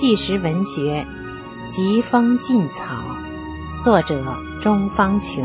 纪实文学《疾风劲草》，作者钟方琼。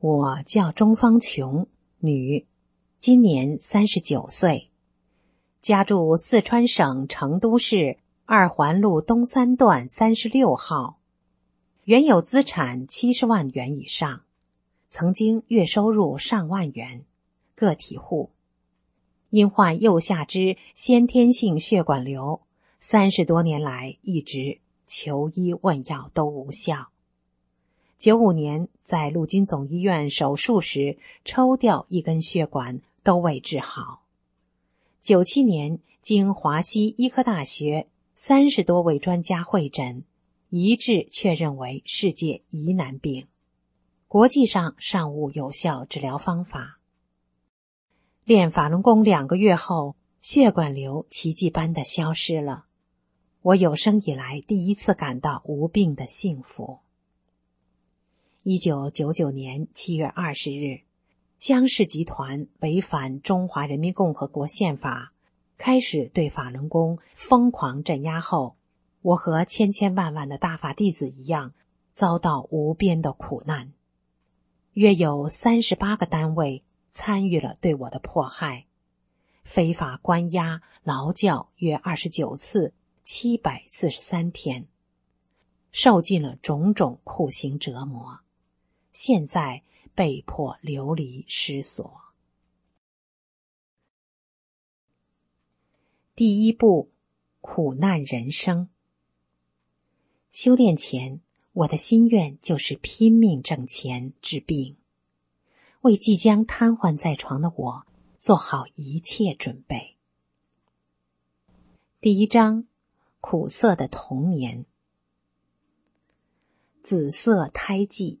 我叫钟方琼，女，今年三十九岁，家住四川省成都市。二环路东三段三十六号，原有资产七十万元以上，曾经月收入上万元，个体户。因患右下肢先天性血管瘤，三十多年来一直求医问药都无效。九五年在陆军总医院手术时抽掉一根血管，都未治好。九七年经华西医科大学。三十多位专家会诊，一致确认为世界疑难病，国际上尚无有效治疗方法。练法轮功两个月后，血管瘤奇迹般的消失了，我有生以来第一次感到无病的幸福。一九九九年七月二十日，江氏集团违反中华人民共和国宪法。开始对法轮功疯狂镇压后，我和千千万万的大法弟子一样，遭到无边的苦难。约有三十八个单位参与了对我的迫害，非法关押、劳教约二十九次，七百四十三天，受尽了种种酷刑折磨，现在被迫流离失所。第一步，苦难人生。修炼前，我的心愿就是拼命挣钱治病，为即将瘫痪在床的我做好一切准备。第一章，苦涩的童年。紫色胎记。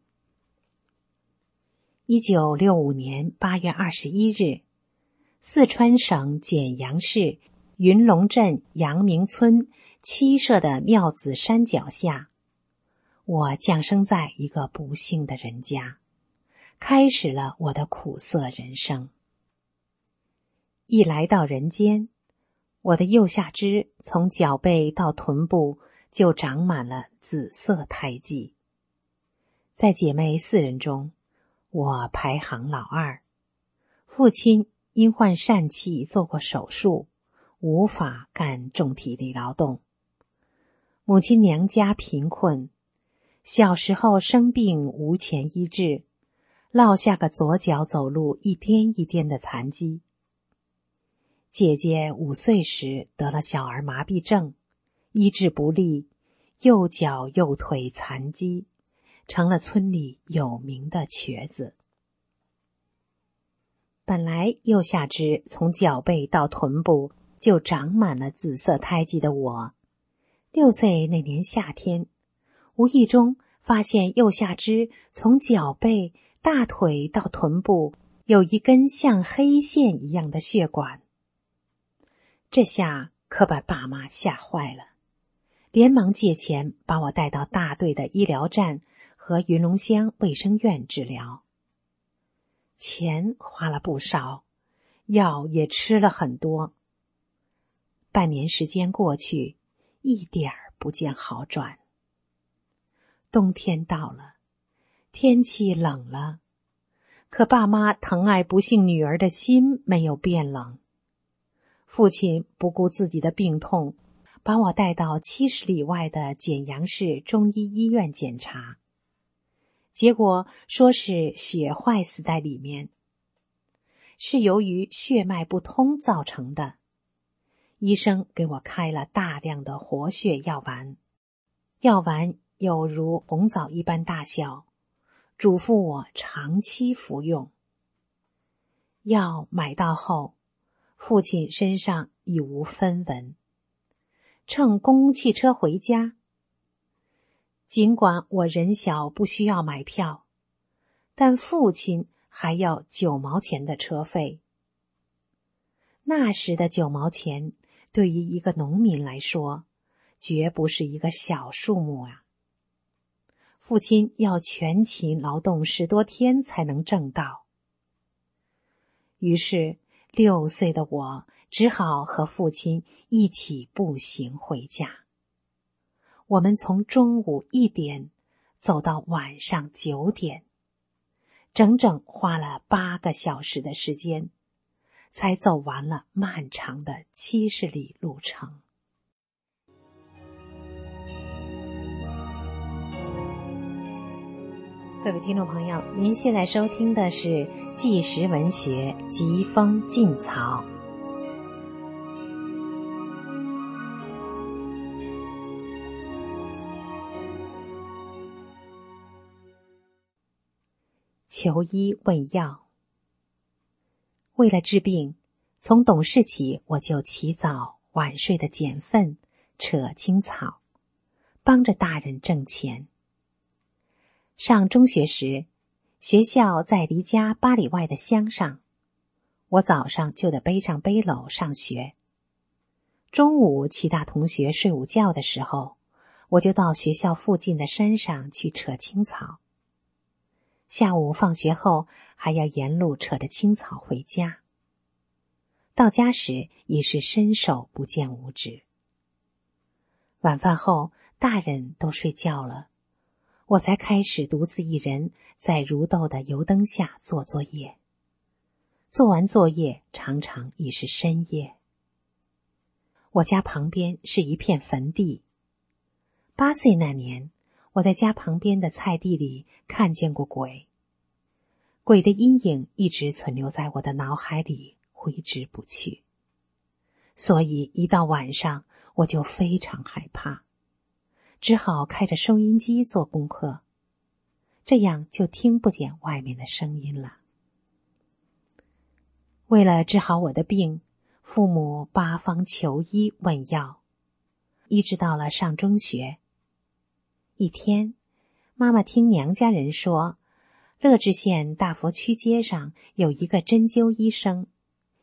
一九六五年八月二十一日，四川省简阳市。云龙镇阳明村七社的庙子山脚下，我降生在一个不幸的人家，开始了我的苦涩人生。一来到人间，我的右下肢从脚背到臀部就长满了紫色胎记。在姐妹四人中，我排行老二。父亲因患疝气做过手术。无法干重体力劳动。母亲娘家贫困，小时候生病无钱医治，落下个左脚走路一颠一颠的残疾。姐姐五岁时得了小儿麻痹症，医治不力，右脚右腿残疾，成了村里有名的瘸子。本来右下肢从脚背到臀部。就长满了紫色胎记的我，六岁那年夏天，无意中发现右下肢从脚背、大腿到臀部有一根像黑线一样的血管。这下可把爸妈吓坏了，连忙借钱把我带到大队的医疗站和云龙乡卫生院治疗。钱花了不少，药也吃了很多。半年时间过去，一点儿不见好转。冬天到了，天气冷了，可爸妈疼爱不幸女儿的心没有变冷。父亲不顾自己的病痛，把我带到七十里外的简阳市中医医院检查，结果说是血坏死在里面，是由于血脉不通造成的。医生给我开了大量的活血药丸，药丸有如红枣一般大小，嘱咐我长期服用。药买到后，父亲身上已无分文，乘公共汽车回家。尽管我人小不需要买票，但父亲还要九毛钱的车费。那时的九毛钱。对于一个农民来说，绝不是一个小数目啊！父亲要全勤劳动十多天才能挣到。于是，六岁的我只好和父亲一起步行回家。我们从中午一点走到晚上九点，整整花了八个小时的时间，才走完了漫长的七十里路程。各位听众朋友，您现在收听的是《纪实文学·疾风劲草》。求医问药。为了治病，从懂事起，我就起早晚睡的捡粪、扯青草，帮着大人挣钱。上中学时，学校在离家八里外的乡上，我早上就得背上背篓上学。中午其他同学睡午觉的时候，我就到学校附近的山上去扯青草。下午放学后，还要沿路扯着青草回家。到家时已是伸手不见五指。晚饭后，大人都睡觉了。我才开始独自一人在如豆的油灯下做作业。做完作业，常常已是深夜。我家旁边是一片坟地。八岁那年，我在家旁边的菜地里看见过鬼。鬼的阴影一直存留在我的脑海里，挥之不去。所以一到晚上，我就非常害怕。只好开着收音机做功课，这样就听不见外面的声音了。为了治好我的病，父母八方求医问药，一直到了上中学。一天，妈妈听娘家人说，乐至县大佛区街上有一个针灸医生，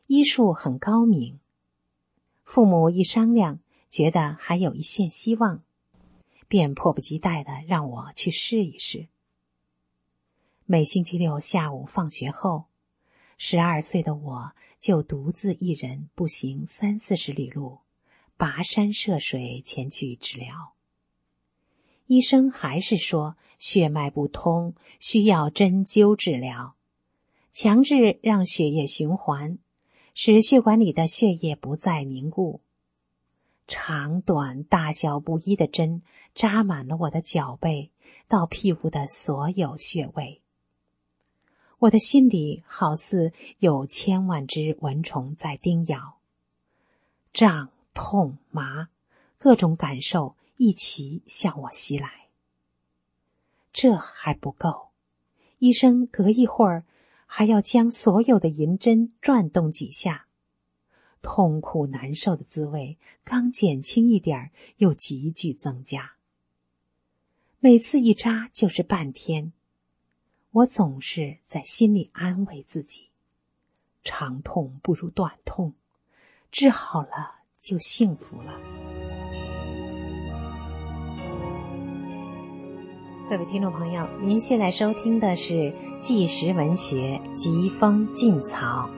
医术很高明。父母一商量，觉得还有一线希望。便迫不及待的让我去试一试。每星期六下午放学后，十二岁的我就独自一人步行三四十里路，跋山涉水前去治疗。医生还是说血脉不通，需要针灸治疗，强制让血液循环，使血管里的血液不再凝固。长短大小不一的针扎满了我的脚背到屁股的所有穴位，我的心里好似有千万只蚊虫在叮咬，胀、痛、麻，各种感受一齐向我袭来。这还不够，医生隔一会儿还要将所有的银针转动几下。痛苦难受的滋味刚减轻一点又急剧增加。每次一扎就是半天，我总是在心里安慰自己：长痛不如短痛，治好了就幸福了。各位听众朋友，您现在收听的是《纪实文学·疾风劲草》。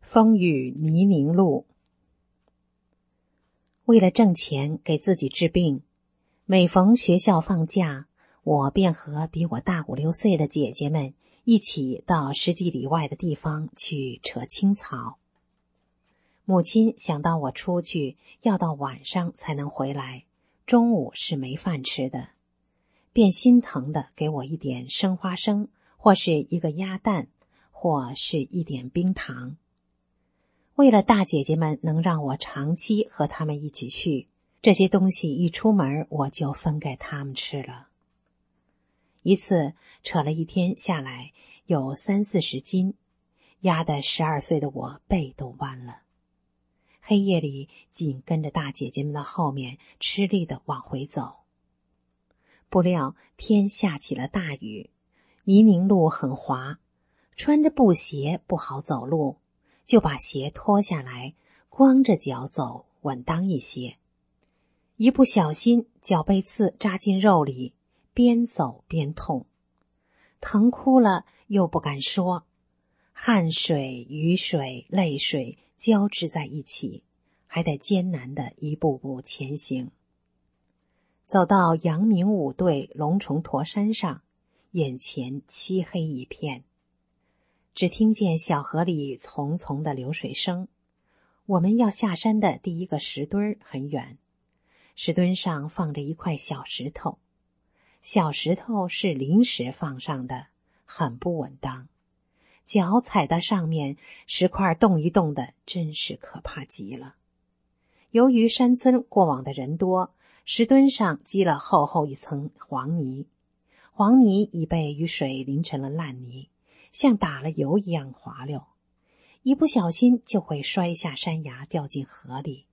风雨泥泞路。为了挣钱给自己治病，每逢学校放假，我便和比我大五六岁的姐姐们一起到十几里外的地方去扯青草。母亲想到我出去要到晚上才能回来，中午是没饭吃的，便心疼的给我一点生花生，或是一个鸭蛋，或是一点冰糖。为了大姐姐们能让我长期和他们一起去，这些东西一出门我就分给他们吃了。一次扯了一天下来，有三四十斤，压得十二岁的我背都弯了。黑夜里紧跟着大姐姐们的后面，吃力的往回走。不料天下起了大雨，泥泞路很滑，穿着布鞋不好走路，就把鞋脱下来，光着脚走稳当一些。一不小心，脚被刺扎进肉里，边走边痛，疼哭了又不敢说，汗水、雨水、泪水交织在一起，还得艰难的一步步前行。走到阳明五队龙虫驼山上，眼前漆黑一片，只听见小河里淙淙的流水声。我们要下山的第一个石墩很远，石墩上放着一块小石头，小石头是临时放上的，很不稳当，脚踩到上面，石块动一动的，真是可怕极了。由于山村过往的人多。石墩上积了厚厚一层黄泥，黄泥已被雨水淋成了烂泥，像打了油一样滑溜，一不小心就会摔下山崖，掉进河里。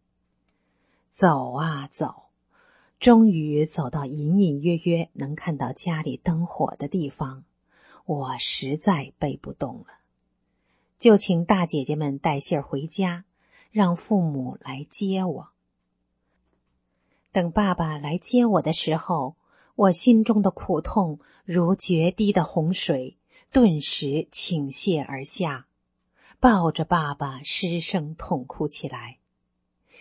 走啊走，终于走到隐隐约约能看到家里灯火的地方，我实在背不动了，就请大姐姐们带信儿回家，让父母来接我。等爸爸来接我的时候，我心中的苦痛如决堤的洪水，顿时倾泻而下，抱着爸爸失声痛哭起来，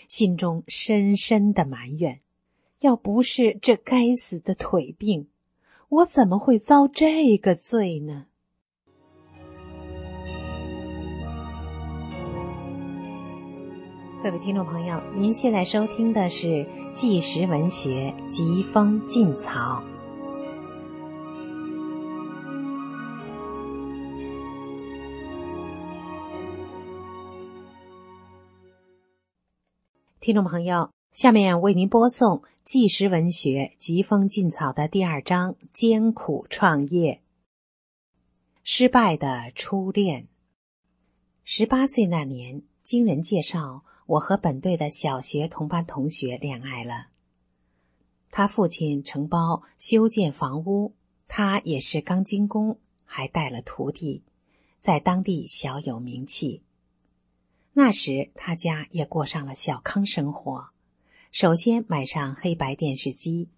心中深深的埋怨：要不是这该死的腿病，我怎么会遭这个罪呢？各位听众朋友，您现在收听的是纪实文学《疾风劲草》。听众朋友，下面为您播送纪实文学《疾风劲草》的第二章：艰苦创业，失败的初恋。十八岁那年，经人介绍。我和本队的小学同班同学恋爱了。他父亲承包修建房屋，他也是钢筋工，还带了徒弟，在当地小有名气。那时他家也过上了小康生活，首先买上黑白电视机。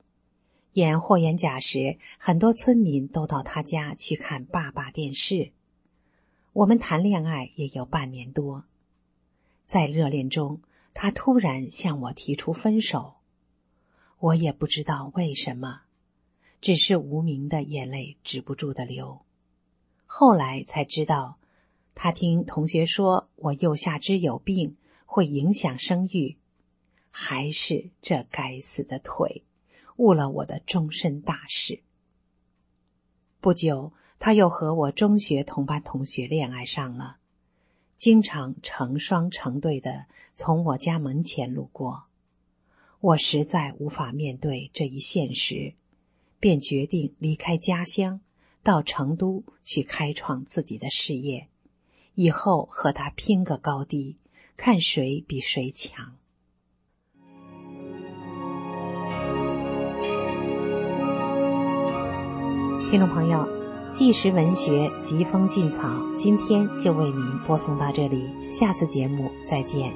演霍元甲时，很多村民都到他家去看爸爸电视。我们谈恋爱也有半年多。在热恋中，他突然向我提出分手，我也不知道为什么，只是无名的眼泪止不住的流。后来才知道，他听同学说我右下肢有病，会影响生育，还是这该死的腿误了我的终身大事。不久，他又和我中学同班同学恋爱上了。经常成双成对的从我家门前路过，我实在无法面对这一现实，便决定离开家乡，到成都去开创自己的事业，以后和他拼个高低，看谁比谁强。听众朋友。纪实文学疾风劲草，今天就为您播送到这里，下次节目再见。